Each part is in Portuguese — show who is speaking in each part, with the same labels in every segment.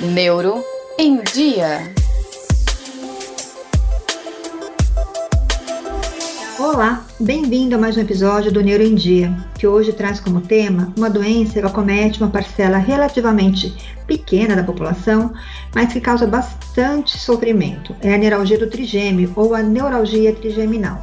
Speaker 1: Neuro em Dia.
Speaker 2: Olá, bem-vindo a mais um episódio do Neuro em Dia, que hoje traz como tema uma doença que acomete uma parcela relativamente pequena da população, mas que causa bastante sofrimento. É a neuralgia do trigêmeo ou a neuralgia trigeminal.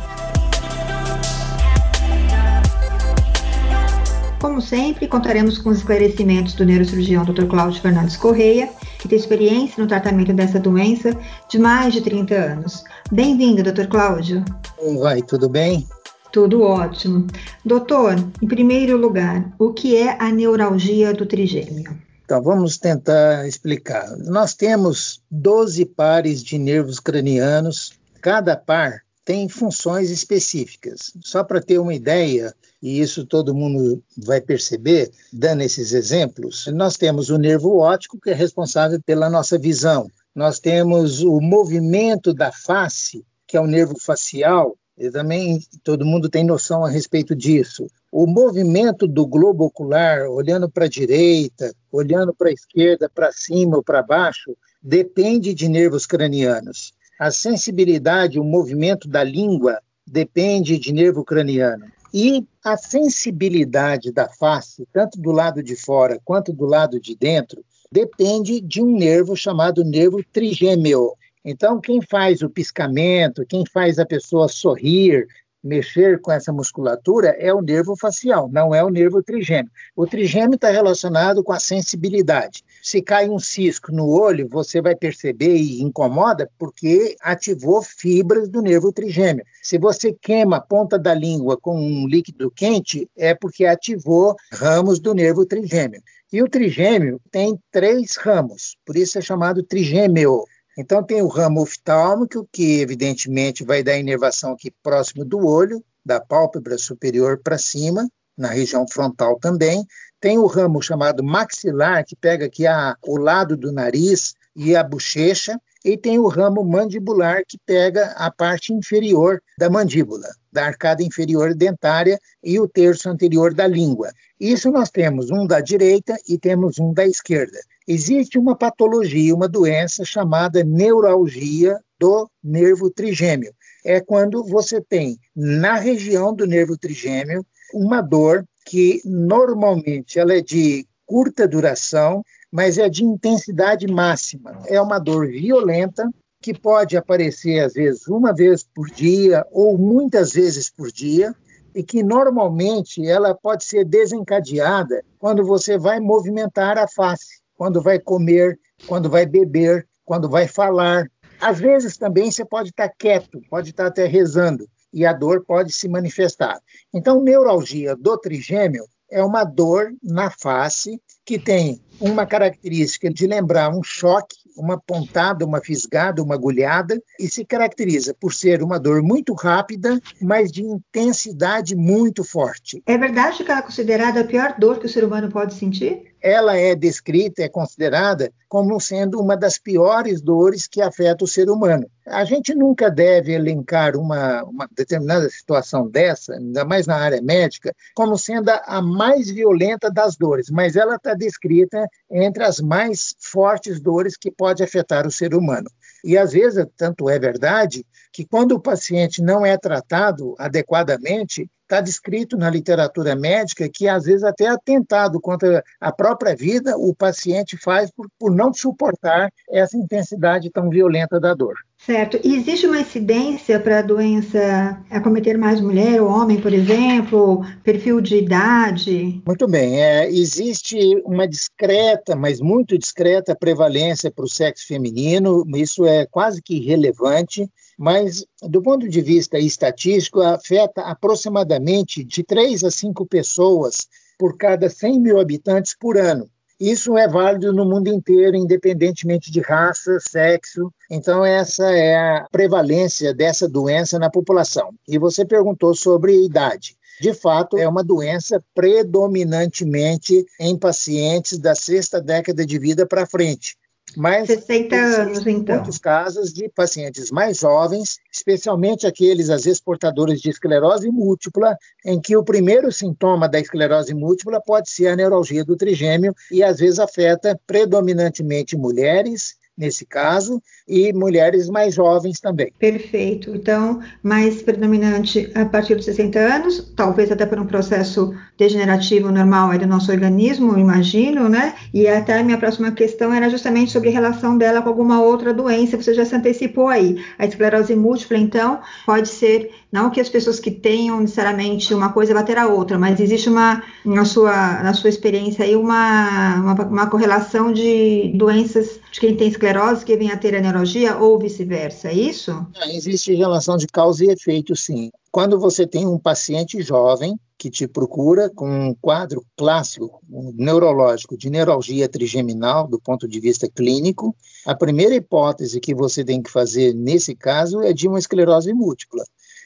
Speaker 2: Como sempre, contaremos com os esclarecimentos do neurocirurgião Dr. Cláudio Fernandes Correia, que tem experiência no tratamento dessa doença de mais de 30 anos. Bem-vindo, Dr. Cláudio.
Speaker 3: Como vai? Tudo bem?
Speaker 2: Tudo ótimo. Doutor, em primeiro lugar, o que é a neuralgia do trigêmeo?
Speaker 3: Então, vamos tentar explicar. Nós temos 12 pares de nervos cranianos, cada par tem funções específicas. Só para ter uma ideia, e isso todo mundo vai perceber, dando esses exemplos, nós temos o nervo óptico, que é responsável pela nossa visão. Nós temos o movimento da face, que é o nervo facial, e também todo mundo tem noção a respeito disso. O movimento do globo ocular, olhando para a direita, olhando para a esquerda, para cima ou para baixo, depende de nervos cranianos. A sensibilidade, o movimento da língua depende de nervo craniano. E a sensibilidade da face, tanto do lado de fora quanto do lado de dentro, depende de um nervo chamado nervo trigêmeo. Então, quem faz o piscamento, quem faz a pessoa sorrir, mexer com essa musculatura é o nervo facial, não é o nervo trigêmeo. O trigêmeo está relacionado com a sensibilidade. Se cai um cisco no olho, você vai perceber e incomoda porque ativou fibras do nervo trigêmeo. Se você queima a ponta da língua com um líquido quente, é porque ativou ramos do nervo trigêmeo. E o trigêmeo tem três ramos, por isso é chamado trigêmeo. Então, tem o ramo oftálmico, que evidentemente vai dar inervação aqui próximo do olho, da pálpebra superior para cima, na região frontal também. Tem o ramo chamado maxilar, que pega aqui a, o lado do nariz e a bochecha. E tem o ramo mandibular, que pega a parte inferior da mandíbula, da arcada inferior dentária e o terço anterior da língua. Isso nós temos um da direita e temos um da esquerda. Existe uma patologia, uma doença chamada neuralgia do nervo trigêmeo. É quando você tem na região do nervo trigêmeo uma dor que normalmente ela é de curta duração, mas é de intensidade máxima. É uma dor violenta que pode aparecer às vezes uma vez por dia ou muitas vezes por dia e que normalmente ela pode ser desencadeada quando você vai movimentar a face, quando vai comer, quando vai beber, quando vai falar. Às vezes também você pode estar quieto, pode estar até rezando e a dor pode se manifestar. Então, neuralgia do trigêmeo é uma dor na face que tem uma característica de lembrar um choque, uma pontada, uma fisgada, uma agulhada, e se caracteriza por ser uma dor muito rápida, mas de intensidade muito forte.
Speaker 2: É verdade que ela é considerada a pior dor que o ser humano pode sentir?
Speaker 3: Ela é descrita, é considerada como sendo uma das piores dores que afeta o ser humano. A gente nunca deve elencar uma, uma determinada situação dessa, ainda mais na área médica, como sendo a mais violenta das dores, mas ela está descrita entre as mais fortes dores que pode afetar o ser humano. E às vezes, tanto é verdade, que quando o paciente não é tratado adequadamente, está descrito na literatura médica que às vezes até atentado contra a própria vida o paciente faz por, por não suportar essa intensidade tão violenta da dor.
Speaker 2: Certo. E existe uma incidência para a doença acometer mais mulher ou homem, por exemplo? Perfil de idade?
Speaker 3: Muito bem. É, existe uma discreta, mas muito discreta prevalência para o sexo feminino. Isso é quase que irrelevante mas do ponto de vista estatístico, afeta aproximadamente de 3 a 5 pessoas por cada 100 mil habitantes por ano. Isso é válido no mundo inteiro, independentemente de raça, sexo. Então, essa é a prevalência dessa doença na população. E você perguntou sobre idade. De fato, é uma doença predominantemente em pacientes da sexta década de vida para frente Mas
Speaker 2: 60 anos, então.
Speaker 3: muitos casos de pacientes mais jovens, especialmente aqueles, às vezes, portadores de esclerose múltipla, em que o primeiro sintoma da esclerose múltipla pode ser a neuralgia do trigêmeo e, às vezes, afeta predominantemente mulheres nesse caso, e mulheres mais jovens também.
Speaker 2: Perfeito. Então, mais predominante a partir dos 60 anos, talvez até por um processo degenerativo normal do nosso organismo, imagino, né? E até a minha próxima questão era justamente sobre a relação dela com alguma outra doença, você já se antecipou aí. A esclerose múltipla, então, pode ser, não que as pessoas que tenham necessariamente uma coisa bater a outra, mas existe uma, na sua, na sua experiência aí, uma, uma, uma correlação de doenças de quem tem esclerose que vem a ter a neurologia ou vice-versa, é isso?
Speaker 3: É, existe relação de causa e efeito, sim. Quando você tem um paciente jovem que te procura com um quadro clássico um neurológico de neuralgia trigeminal do ponto de vista clínico, a primeira hipótese que você tem que fazer nesse caso é de uma esclerose múltipla.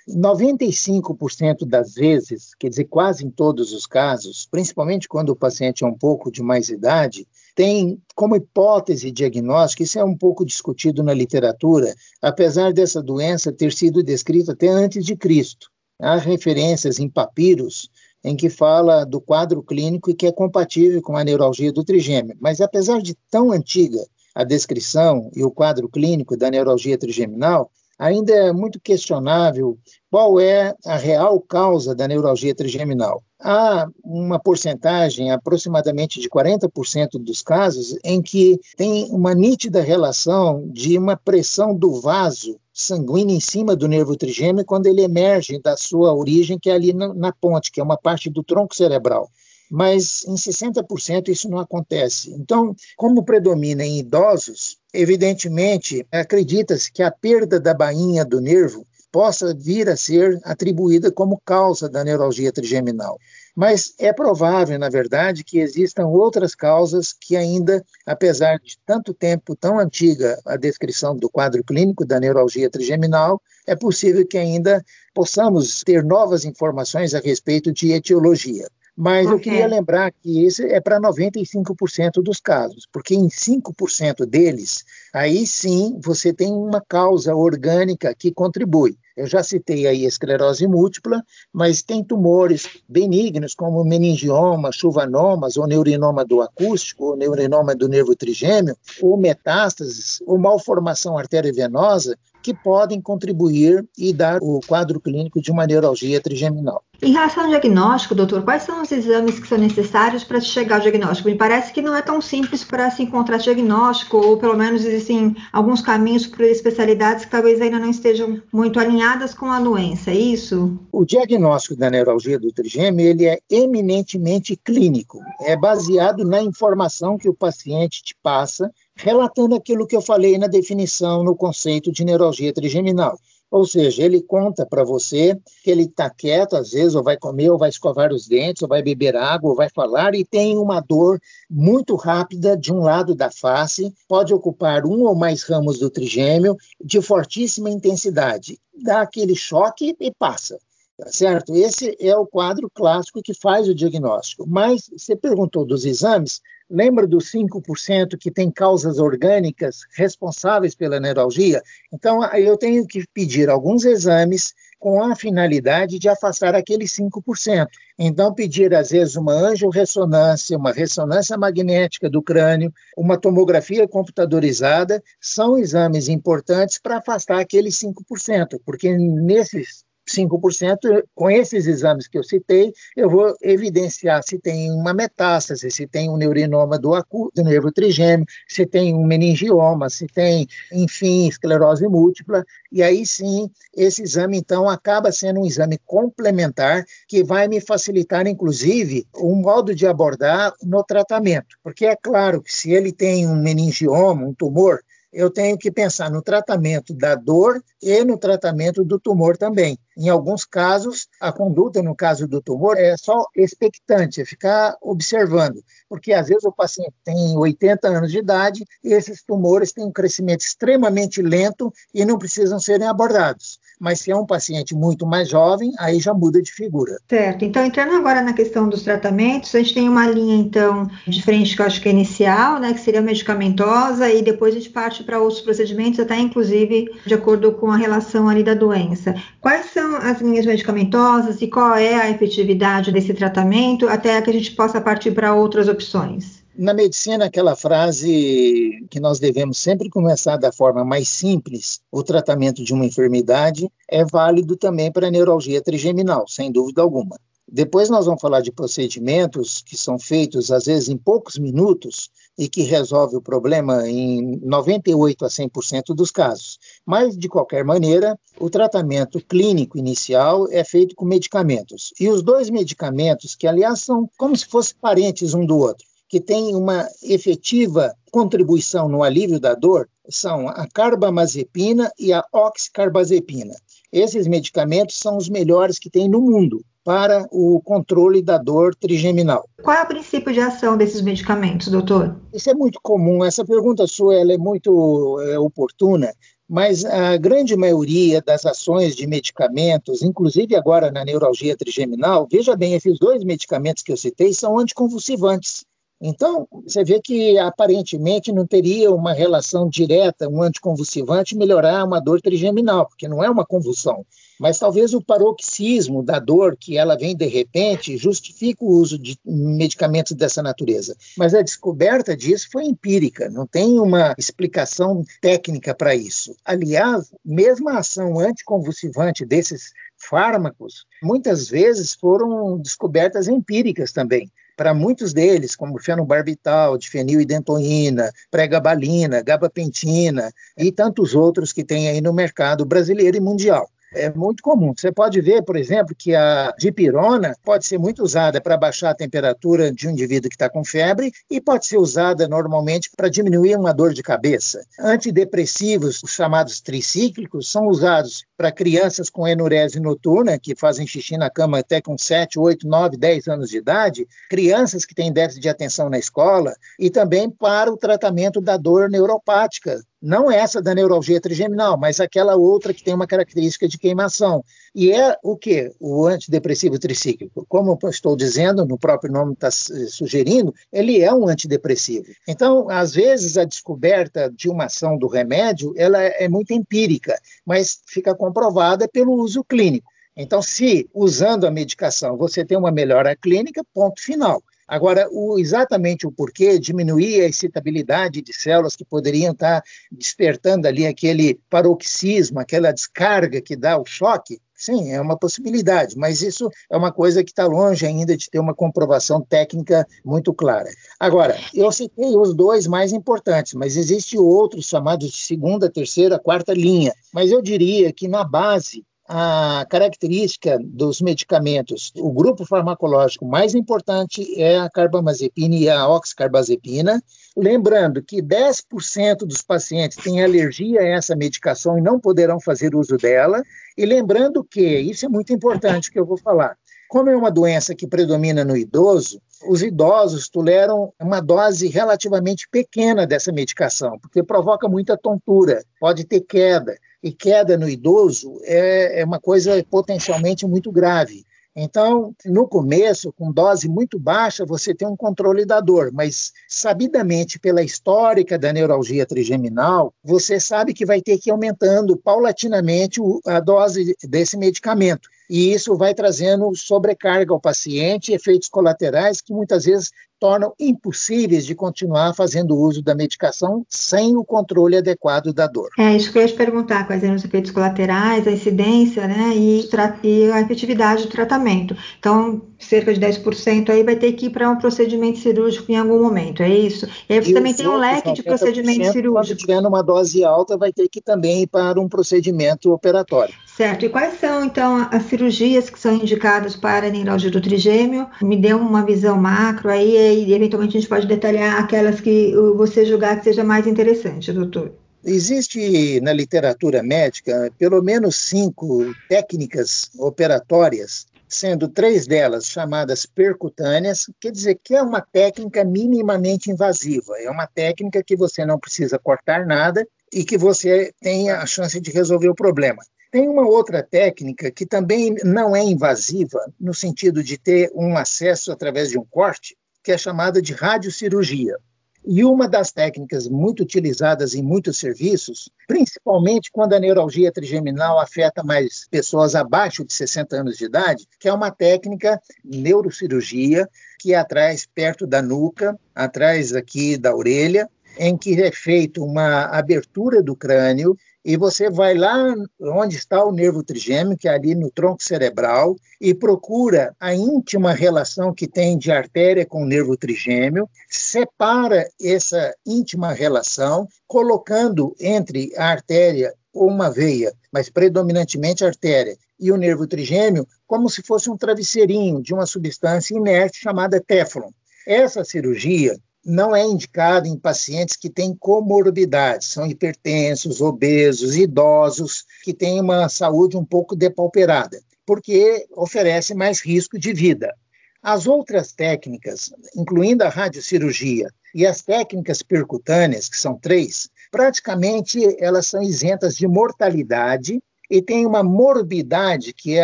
Speaker 3: 95% das vezes, quer dizer, quase em todos os casos, principalmente quando o paciente é um pouco de mais idade, tem como hipótese diagnóstica, isso é um pouco discutido na literatura, apesar dessa doença ter sido descrita até antes de Cristo. Há referências em papiros em que fala do quadro clínico e que é compatível com a neuralgia do trigêmeo. Mas apesar de tão antiga a descrição e o quadro clínico da neuralgia trigeminal, ainda é muito questionável qual é a real causa da neuralgia trigeminal. Há uma porcentagem, aproximadamente de 40% dos casos, em que tem uma nítida relação de uma pressão do vaso sanguíneo em cima do nervo trigêmeo quando ele emerge da sua origem, que é ali na ponte, que é uma parte do tronco cerebral mas em 60% isso não acontece. Então, como predomina em idosos, evidentemente, acredita-se que a perda da bainha do nervo possa vir a ser atribuída como causa da neuralgia trigeminal. Mas é provável, na verdade, que existam outras causas que ainda, apesar de tanto tempo tão antiga a descrição do quadro clínico da neuralgia trigeminal, é possível que ainda possamos ter novas informações a respeito de etiologia. Mas okay. eu queria lembrar que esse é para 95% dos casos, porque em 5% deles, aí sim você tem uma causa orgânica que contribui. Eu já citei aí a esclerose múltipla, mas tem tumores benignos, como meningioma, chuvanomas, ou neurinoma do acústico, ou neurinoma do nervo trigêmeo, ou metástases, ou malformação arteriovenosa, que podem contribuir e dar o quadro clínico de uma neuralgia trigeminal.
Speaker 2: Em relação ao diagnóstico, doutor, quais são os exames que são necessários para chegar ao diagnóstico? Me parece que não é tão simples para se encontrar diagnóstico, ou pelo menos existem alguns caminhos para especialidades que talvez ainda não estejam muito alinhadas com a doença, é isso?
Speaker 3: O diagnóstico da neuralgia do trigêmeo ele é eminentemente clínico, é baseado na informação que o paciente te passa, relatando aquilo que eu falei na definição no conceito de neuralgia trigeminal. Ou seja, ele conta para você que ele está quieto, às vezes, ou vai comer, ou vai escovar os dentes, ou vai beber água, ou vai falar, e tem uma dor muito rápida de um lado da face, pode ocupar um ou mais ramos do trigêmeo, de fortíssima intensidade. Dá aquele choque e passa. Tá certo? Esse é o quadro clássico que faz o diagnóstico. Mas você perguntou dos exames, lembra dos 5% que tem causas orgânicas responsáveis pela neuralgia? Então, eu tenho que pedir alguns exames com a finalidade de afastar aqueles 5%. Então, pedir, às vezes, uma angiorressonância, uma ressonância magnética do crânio, uma tomografia computadorizada, são exames importantes para afastar aqueles 5%, porque nesses 5%, com esses exames que eu citei, eu vou evidenciar se tem uma metástase, se tem um neurinoma do, acu, do nervo trigêmeo, se tem um meningioma, se tem, enfim, esclerose múltipla, e aí sim, esse exame, então, acaba sendo um exame complementar que vai me facilitar, inclusive, um modo de abordar no tratamento, porque é claro que se ele tem um meningioma, um tumor, eu tenho que pensar no tratamento da dor e no tratamento do tumor também. Em alguns casos, a conduta, no caso do tumor, é só expectante, é ficar observando, porque às vezes o paciente tem 80 anos de idade e esses tumores têm um crescimento extremamente lento e não precisam serem abordados. Mas se é um paciente muito mais jovem, aí já muda de figura.
Speaker 2: Certo. Então, entrando agora na questão dos tratamentos, a gente tem uma linha, então, diferente que eu acho que é inicial, né, que seria medicamentosa, e depois a gente parte para outros procedimentos, até inclusive de acordo com a relação ali da doença. Quais são as linhas medicamentosas e qual é a efetividade desse tratamento, até que a gente possa partir para outras opções?
Speaker 3: Na medicina, aquela frase que nós devemos sempre começar da forma mais simples, o tratamento de uma enfermidade, é válido também para a neuralgia trigeminal, sem dúvida alguma. Depois nós vamos falar de procedimentos que são feitos às vezes em poucos minutos e que resolve o problema em 98 a 100% dos casos. Mas de qualquer maneira, o tratamento clínico inicial é feito com medicamentos. E os dois medicamentos, que aliás são como se fossem parentes um do outro, que têm uma efetiva contribuição no alívio da dor são a carbamazepina e a oxcarbazepina. Esses medicamentos são os melhores que tem no mundo para o controle da dor trigeminal.
Speaker 2: Qual é o princípio de ação desses medicamentos, doutor?
Speaker 3: Isso é muito comum. Essa pergunta sua é muito é, oportuna, mas a grande maioria das ações de medicamentos, inclusive agora na neuralgia trigeminal, veja bem, esses dois medicamentos que eu citei são anticonvulsivantes. Então, você vê que aparentemente não teria uma relação direta, um anticonvulsivante melhorar uma dor trigeminal, porque não é uma convulsão. Mas talvez o paroxismo da dor, que ela vem de repente, justifique o uso de medicamentos dessa natureza. Mas a descoberta disso foi empírica, não tem uma explicação técnica para isso. Aliás, mesmo a ação anticonvulsivante desses fármacos, muitas vezes foram descobertas empíricas também para muitos deles, como fenobarbital, difenilidentoína, pregabalina, gabapentina e tantos outros que tem aí no mercado brasileiro e mundial é muito comum. Você pode ver, por exemplo, que a dipirona pode ser muito usada para baixar a temperatura de um indivíduo que está com febre e pode ser usada normalmente para diminuir uma dor de cabeça. Antidepressivos, os chamados tricíclicos, são usados para crianças com enurese noturna, que fazem xixi na cama até com 7, 8, 9, 10 anos de idade, crianças que têm déficit de atenção na escola e também para o tratamento da dor neuropática, não essa da neuralgia trigeminal, mas aquela outra que tem uma característica de queimação. E é o que? O antidepressivo tricíclico. Como estou dizendo, no próprio nome está sugerindo, ele é um antidepressivo. Então, às vezes, a descoberta de uma ação do remédio ela é muito empírica, mas fica comprovada pelo uso clínico. Então, se usando a medicação você tem uma melhora clínica, ponto final. Agora, o, exatamente o porquê, diminuir a excitabilidade de células que poderiam estar despertando ali aquele paroxismo, aquela descarga que dá o choque, sim, é uma possibilidade, mas isso é uma coisa que está longe ainda de ter uma comprovação técnica muito clara. Agora, eu citei os dois mais importantes, mas existem outros chamados de segunda, terceira, quarta linha, mas eu diria que na base a característica dos medicamentos, o grupo farmacológico mais importante é a carbamazepina e a oxcarbazepina. Lembrando que 10% dos pacientes têm alergia a essa medicação e não poderão fazer uso dela. E lembrando que, isso é muito importante que eu vou falar, como é uma doença que predomina no idoso, os idosos toleram uma dose relativamente pequena dessa medicação, porque provoca muita tontura, pode ter queda e queda no idoso é, é uma coisa potencialmente muito grave. Então, no começo, com dose muito baixa, você tem um controle da dor, mas sabidamente pela histórica da neuralgia trigeminal, você sabe que vai ter que ir aumentando paulatinamente a dose desse medicamento e isso vai trazendo sobrecarga ao paciente, efeitos colaterais que muitas vezes tornam impossíveis de continuar fazendo uso da medicação sem o controle adequado da dor.
Speaker 2: É isso que eu ia te perguntar, quais eram os efeitos colaterais, a incidência, né, e, e a efetividade do tratamento. Então, cerca de 10% aí vai ter que ir para um procedimento cirúrgico em algum momento, é isso? E aí você e também tem um leque de procedimentos cirúrgicos.
Speaker 3: Se tiver numa dose alta, vai ter que também ir para um procedimento operatório.
Speaker 2: Certo. E quais são, então, as cirurgias que são indicadas para neuralgia do trigêmeo? Me dê uma visão macro aí e eventualmente a gente pode detalhar aquelas que você julgar que seja mais interessante, doutor.
Speaker 3: Existe na literatura médica pelo menos cinco técnicas operatórias, sendo três delas chamadas percutâneas, quer dizer que é uma técnica minimamente invasiva, é uma técnica que você não precisa cortar nada e que você tem a chance de resolver o problema. Tem uma outra técnica que também não é invasiva, no sentido de ter um acesso através de um corte, que é chamada de radiocirurgia. E uma das técnicas muito utilizadas em muitos serviços, principalmente quando a neuralgia trigeminal afeta mais pessoas abaixo de 60 anos de idade, que é uma técnica neurocirurgia que é atrás perto da nuca, atrás aqui da orelha, em que é feita uma abertura do crânio e você vai lá onde está o nervo trigêmeo, que é ali no tronco cerebral, e procura a íntima relação que tem de artéria com o nervo trigêmeo, separa essa íntima relação, colocando entre a artéria ou uma veia, mas predominantemente artéria, e o nervo trigêmeo, como se fosse um travesseirinho de uma substância inerte chamada téflon. Essa cirurgia não é indicado em pacientes que têm comorbidades, são hipertensos, obesos, idosos, que têm uma saúde um pouco depauperada, porque oferece mais risco de vida. As outras técnicas, incluindo a radiocirurgia e as técnicas percutâneas, que são três, praticamente elas são isentas de mortalidade e tem uma morbidade que é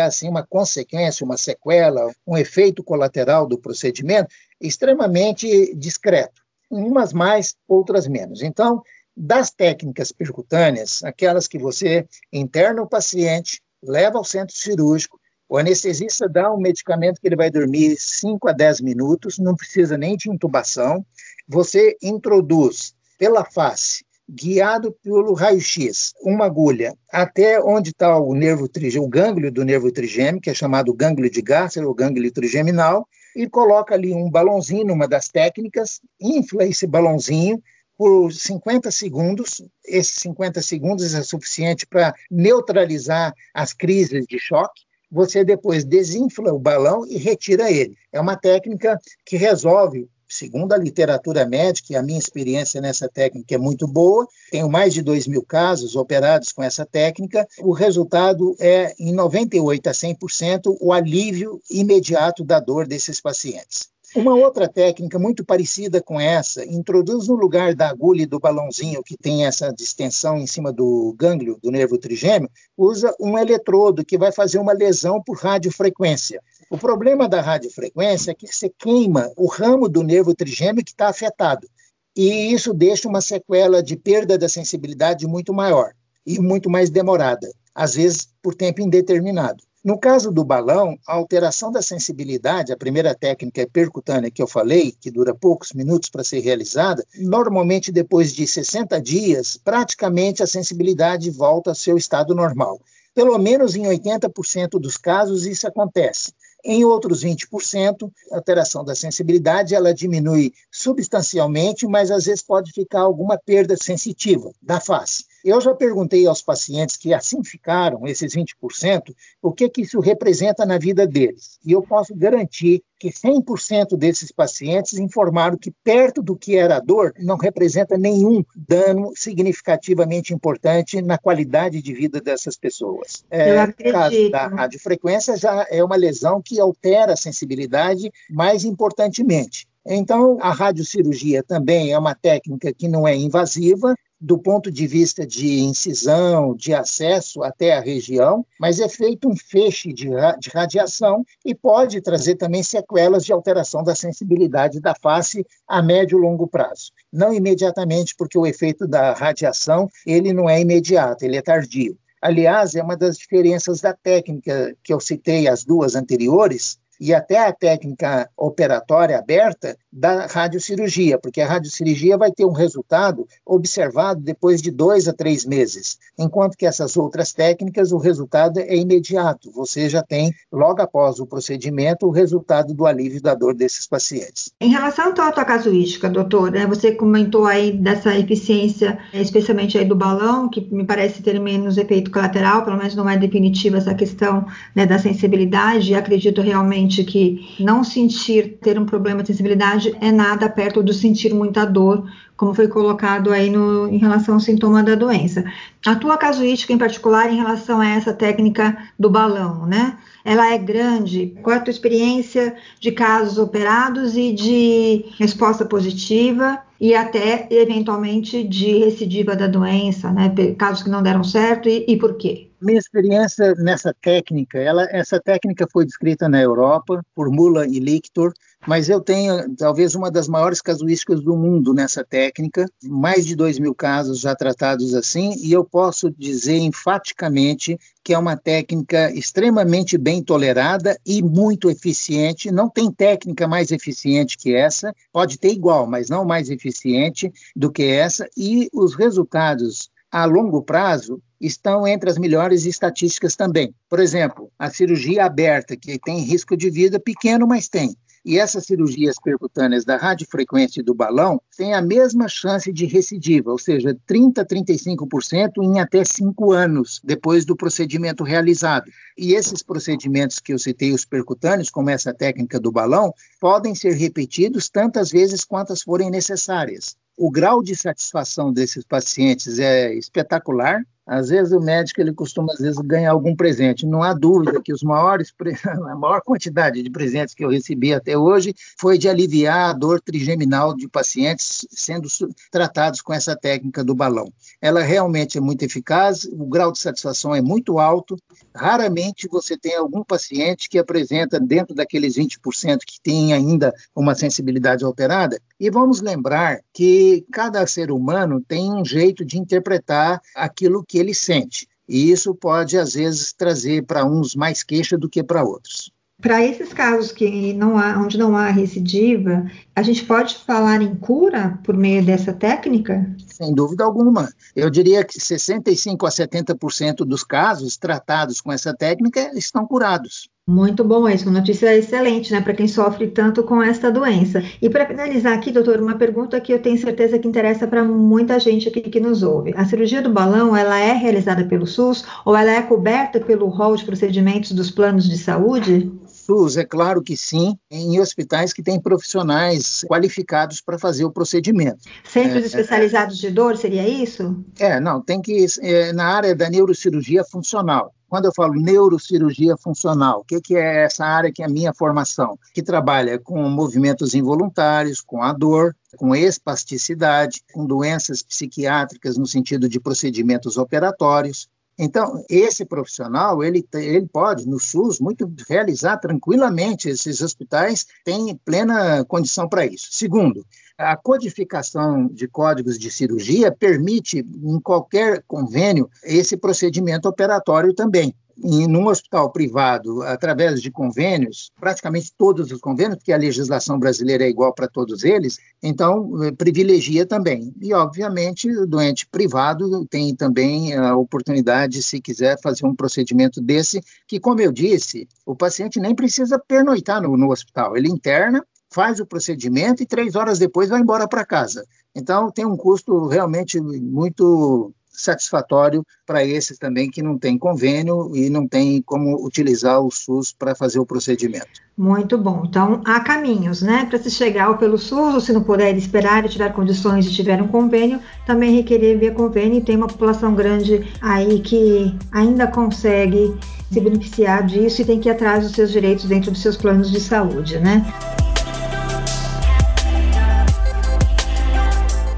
Speaker 3: assim uma consequência, uma sequela, um efeito colateral do procedimento extremamente discreto, umas mais, outras menos. Então, das técnicas percutâneas, aquelas que você interna o paciente, leva ao centro cirúrgico, o anestesista dá um medicamento que ele vai dormir 5 a 10 minutos, não precisa nem de intubação. Você introduz pela face guiado pelo raio-x, uma agulha, até onde está o nervo o gânglio do nervo trigêmeo, que é chamado gânglio de Gasser ou gânglio trigeminal, e coloca ali um balãozinho numa das técnicas, infla esse balãozinho por 50 segundos. Esses 50 segundos é suficiente para neutralizar as crises de choque. Você depois desinfla o balão e retira ele. É uma técnica que resolve segundo a literatura médica, e a minha experiência nessa técnica é muito boa, tenho mais de 2 mil casos operados com essa técnica, o resultado é, em 98% a 100%, o alívio imediato da dor desses pacientes. Uma outra técnica muito parecida com essa, introduz no lugar da agulha e do balãozinho que tem essa distensão em cima do gânglio do nervo trigêmeo, usa um eletrodo que vai fazer uma lesão por radiofrequência. O problema da radiofrequência é que você queima o ramo do nervo trigêmeo que está afetado. E isso deixa uma sequela de perda da sensibilidade muito maior e muito mais demorada, às vezes por tempo indeterminado. No caso do balão, a alteração da sensibilidade, a primeira técnica é percutânea que eu falei, que dura poucos minutos para ser realizada, normalmente depois de 60 dias, praticamente a sensibilidade volta ao seu estado normal. Pelo menos em 80% dos casos isso acontece. Em outros 20%, a alteração da sensibilidade ela diminui substancialmente, mas às vezes pode ficar alguma perda sensitiva da face. Eu já perguntei aos pacientes que assim ficaram, esses 20%, o que, que isso representa na vida deles. E eu posso garantir que 100% desses pacientes informaram que, perto do que era a dor, não representa nenhum dano significativamente importante na qualidade de vida dessas pessoas.
Speaker 2: É, eu acredito.
Speaker 3: O caso da radiofrequência já é uma lesão que altera a sensibilidade mais importantemente. Então, a radiocirurgia também é uma técnica que não é invasiva, do ponto de vista de incisão, de acesso até a região, mas é feito um feixe de, de radiação e pode trazer também sequelas de alteração da sensibilidade da face a médio e longo prazo. Não imediatamente, porque o efeito da radiação ele não é imediato, ele é tardio. Aliás, é uma das diferenças da técnica que eu citei, as duas anteriores, e até a técnica operatória aberta da radiocirurgia, porque a radiocirurgia vai ter um resultado observado depois de dois a três meses, enquanto que essas outras técnicas o resultado é imediato. Você já tem, logo após o procedimento, o resultado do alívio da dor desses pacientes.
Speaker 2: Em relação à tua casuística, doutor, né, você comentou aí dessa eficiência, especialmente aí do balão, que me parece ter menos efeito colateral, pelo menos não é definitiva essa questão né, da sensibilidade, acredito realmente paciente que não sentir ter um problema de sensibilidade é nada perto do sentir muita dor, como foi colocado aí no, em relação ao sintoma da doença. A tua casuística em particular em relação a essa técnica do balão, né? Ela é grande? Qual é a tua experiência de casos operados e de resposta positiva? e até eventualmente de recidiva da doença, né? Casos que não deram certo e, e por quê?
Speaker 3: Minha experiência nessa técnica, ela, essa técnica foi descrita na Europa por Mula e Lictor, mas eu tenho talvez uma das maiores casuísticas do mundo nessa técnica, mais de dois mil casos já tratados assim, e eu posso dizer enfaticamente que é uma técnica extremamente bem tolerada e muito eficiente. Não tem técnica mais eficiente que essa, pode ter igual, mas não mais eficiente do que essa, e os resultados a longo prazo estão entre as melhores estatísticas também. Por exemplo, a cirurgia aberta, que tem risco de vida pequeno, mas tem. E essas cirurgias percutâneas da radiofrequência e do balão têm a mesma chance de recidiva, ou seja, 30% a 35% em até 5 anos depois do procedimento realizado. E esses procedimentos que eu citei, os percutâneos, como essa técnica do balão, podem ser repetidos tantas vezes quantas forem necessárias. O grau de satisfação desses pacientes é espetacular, às vezes o médico ele costuma às vezes ganhar algum presente. Não há dúvida que os maiores a maior quantidade de presentes que eu recebi até hoje foi de aliviar a dor trigeminal de pacientes sendo tratados com essa técnica do balão. Ela realmente é muito eficaz, o grau de satisfação é muito alto. Raramente você tem algum paciente que apresenta dentro daqueles 20% que tem ainda uma sensibilidade alterada. E vamos lembrar que cada ser humano tem um jeito de interpretar aquilo que ele sente. E isso pode, às vezes, trazer para uns mais queixa do que para outros.
Speaker 2: Para esses casos que não há, onde não há recidiva, a gente pode falar em cura por meio dessa técnica?
Speaker 3: Sem dúvida alguma. Eu diria que 65 a 70% dos casos tratados com essa técnica estão curados.
Speaker 2: Muito bom isso, notícia excelente, né, para quem sofre tanto com esta doença. E para finalizar aqui, doutor, uma pergunta que eu tenho certeza que interessa para muita gente aqui que nos ouve. A cirurgia do balão, ela é realizada pelo SUS ou ela é coberta pelo rol de procedimentos dos planos de saúde?
Speaker 3: SUS, é claro que sim, em hospitais que têm profissionais qualificados para fazer o procedimento.
Speaker 2: Centros é, especializados de dor, seria isso?
Speaker 3: É, não, tem que, é, na área da neurocirurgia funcional. Quando eu falo neurocirurgia funcional, o que, que é essa área que é a minha formação? Que trabalha com movimentos involuntários, com a dor, com espasticidade, com doenças psiquiátricas no sentido de procedimentos operatórios. Então, esse profissional, ele, ele pode, no SUS, muito realizar tranquilamente, esses hospitais têm plena condição para isso. Segundo, a codificação de códigos de cirurgia permite, em qualquer convênio, esse procedimento operatório também. Em num hospital privado, através de convênios, praticamente todos os convênios, porque a legislação brasileira é igual para todos eles, então eh, privilegia também. E, obviamente, o doente privado tem também a oportunidade, se quiser, fazer um procedimento desse, que, como eu disse, o paciente nem precisa pernoitar no, no hospital, ele interna, faz o procedimento e três horas depois vai embora para casa. Então, tem um custo realmente muito satisfatório para esses também que não tem convênio e não tem como utilizar o SUS para fazer o procedimento.
Speaker 2: Muito bom. Então, há caminhos, né, para se chegar pelo SUS, ou se não puder esperar e tiver condições e tiver um convênio, também requerer via convênio e tem uma população grande aí que ainda consegue se beneficiar disso e tem que ir atrás dos seus direitos dentro dos seus planos de saúde, né?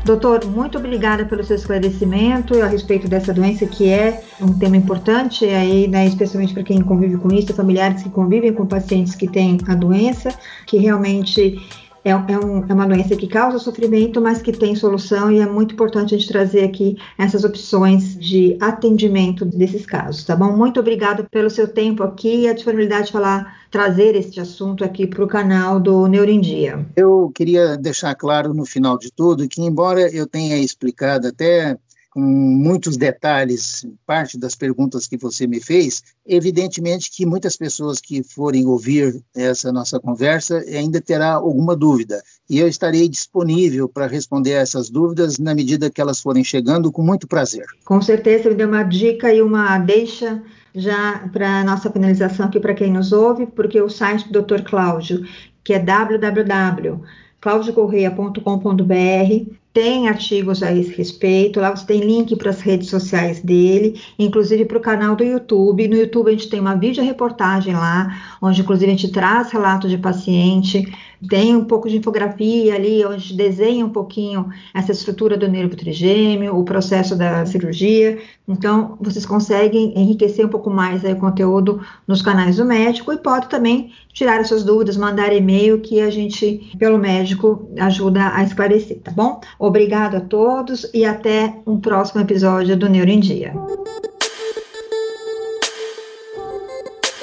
Speaker 2: Doutor, muito obrigada pelo seu esclarecimento a respeito dessa doença que é um tema importante aí, né, especialmente para quem convive com isso, familiares que convivem com pacientes que têm a doença, que realmente é, é, um, é, uma doença que causa sofrimento, mas que tem solução e é muito importante a gente trazer aqui essas opções de atendimento desses casos, tá bom? Muito obrigada pelo seu tempo aqui e a disponibilidade de falar, trazer este assunto aqui para o canal do Neuroindia.
Speaker 3: Eu queria deixar claro no final de tudo que, embora eu tenha explicado até com muitos detalhes, parte das perguntas que você me fez, evidentemente que muitas pessoas que forem ouvir essa nossa conversa ainda terá alguma dúvida. E eu estarei disponível para responder a essas dúvidas na medida que elas forem chegando, com muito prazer.
Speaker 2: Com certeza, me deu uma dica e uma deixa já para nossa finalização aqui para quem nos ouve, porque o site do Dr. Cláudio, que é www.claudiocorreia.com.br, tem artigos a esse respeito. Lá você tem link para as redes sociais dele, inclusive para o canal do YouTube. No YouTube a gente tem uma vídeo reportagem lá, onde inclusive a gente traz relatos de paciente, tem um pouco de infografia ali, onde desenha um pouquinho essa estrutura do nervo trigêmeo, o processo da cirurgia. Então, vocês conseguem enriquecer um pouco mais aí, o conteúdo nos canais do médico e pode também tirar as suas dúvidas, mandar e-mail que a gente, pelo médico, ajuda a esclarecer, tá bom? Obrigado a todos e até um próximo episódio do Neuro em Dia.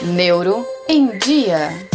Speaker 1: Neuro em Dia.